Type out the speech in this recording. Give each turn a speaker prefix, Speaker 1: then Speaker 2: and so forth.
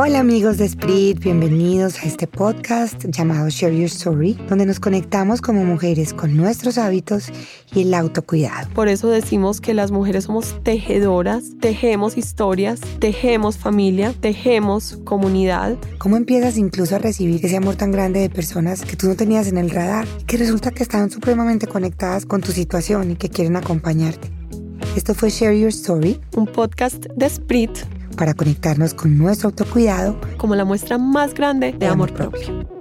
Speaker 1: Hola amigos de Sprit, bienvenidos a este podcast llamado Share Your Story, donde nos conectamos como mujeres con nuestros hábitos y el autocuidado.
Speaker 2: Por eso decimos que las mujeres somos tejedoras, tejemos historias, tejemos familia, tejemos comunidad.
Speaker 1: ¿Cómo empiezas incluso a recibir ese amor tan grande de personas que tú no tenías en el radar, que resulta que están supremamente conectadas con tu situación y que quieren acompañarte? Esto fue Share Your Story,
Speaker 2: un podcast de Sprit
Speaker 1: para conectarnos con nuestro autocuidado
Speaker 2: como la muestra más grande de, amor, propio.